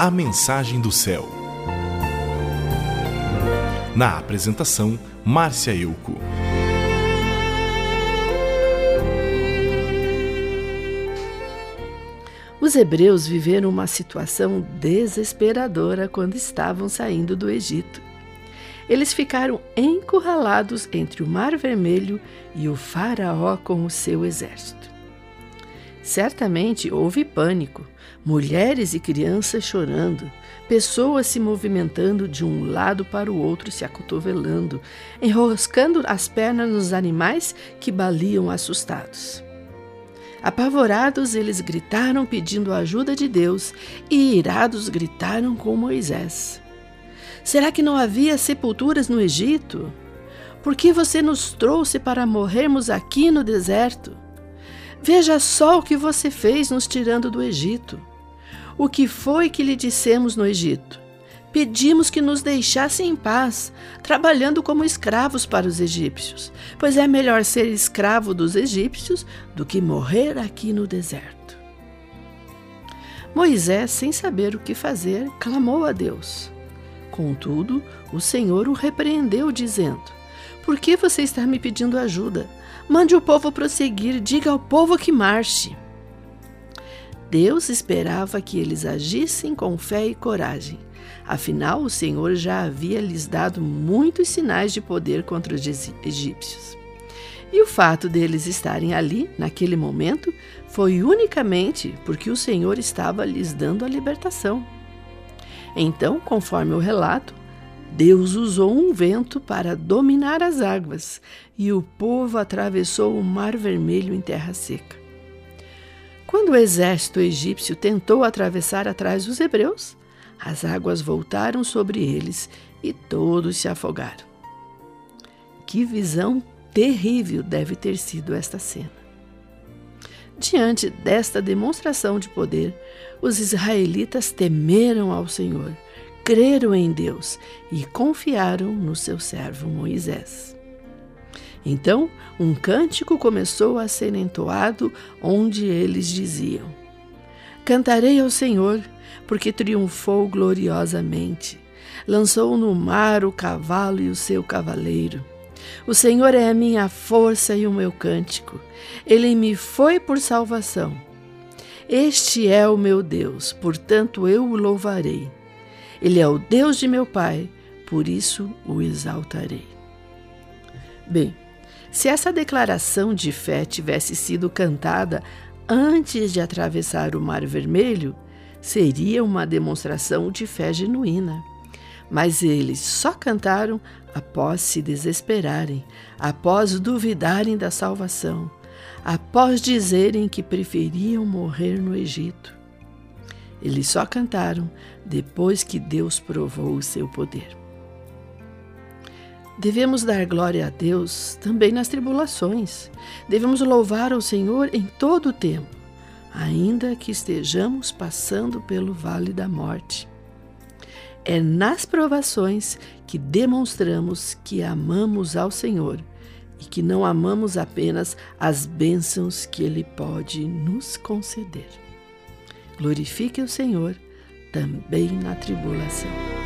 A Mensagem do Céu. Na apresentação, Márcia Euco. Os hebreus viveram uma situação desesperadora quando estavam saindo do Egito. Eles ficaram encurralados entre o Mar Vermelho e o Faraó com o seu exército. Certamente houve pânico, mulheres e crianças chorando, pessoas se movimentando de um lado para o outro, se acotovelando, enroscando as pernas nos animais que baliam assustados. Apavorados, eles gritaram pedindo a ajuda de Deus e irados gritaram com Moisés. Será que não havia sepulturas no Egito? Por que você nos trouxe para morrermos aqui no deserto? Veja só o que você fez nos tirando do Egito. O que foi que lhe dissemos no Egito? Pedimos que nos deixasse em paz, trabalhando como escravos para os egípcios, pois é melhor ser escravo dos egípcios do que morrer aqui no deserto. Moisés, sem saber o que fazer, clamou a Deus. Contudo, o Senhor o repreendeu, dizendo: Por que você está me pedindo ajuda? Mande o povo prosseguir, diga ao povo que marche. Deus esperava que eles agissem com fé e coragem. Afinal, o Senhor já havia lhes dado muitos sinais de poder contra os egípcios. E o fato deles estarem ali, naquele momento, foi unicamente porque o Senhor estava lhes dando a libertação. Então, conforme o relato, Deus usou um vento para dominar as águas e o povo atravessou o Mar Vermelho em terra seca. Quando o exército egípcio tentou atravessar atrás dos hebreus, as águas voltaram sobre eles e todos se afogaram. Que visão terrível deve ter sido esta cena. Diante desta demonstração de poder, os israelitas temeram ao Senhor creram em Deus e confiaram no seu servo Moisés. Então, um cântico começou a ser entoado, onde eles diziam: Cantarei ao Senhor, porque triunfou gloriosamente. Lançou no mar o cavalo e o seu cavaleiro. O Senhor é a minha força e o meu cântico. Ele me foi por salvação. Este é o meu Deus, portanto eu o louvarei. Ele é o Deus de meu pai, por isso o exaltarei. Bem, se essa declaração de fé tivesse sido cantada antes de atravessar o Mar Vermelho, seria uma demonstração de fé genuína. Mas eles só cantaram após se desesperarem, após duvidarem da salvação, após dizerem que preferiam morrer no Egito. Eles só cantaram depois que Deus provou o seu poder. Devemos dar glória a Deus também nas tribulações. Devemos louvar ao Senhor em todo o tempo, ainda que estejamos passando pelo vale da morte. É nas provações que demonstramos que amamos ao Senhor e que não amamos apenas as bênçãos que Ele pode nos conceder. Glorifique o Senhor também na tribulação.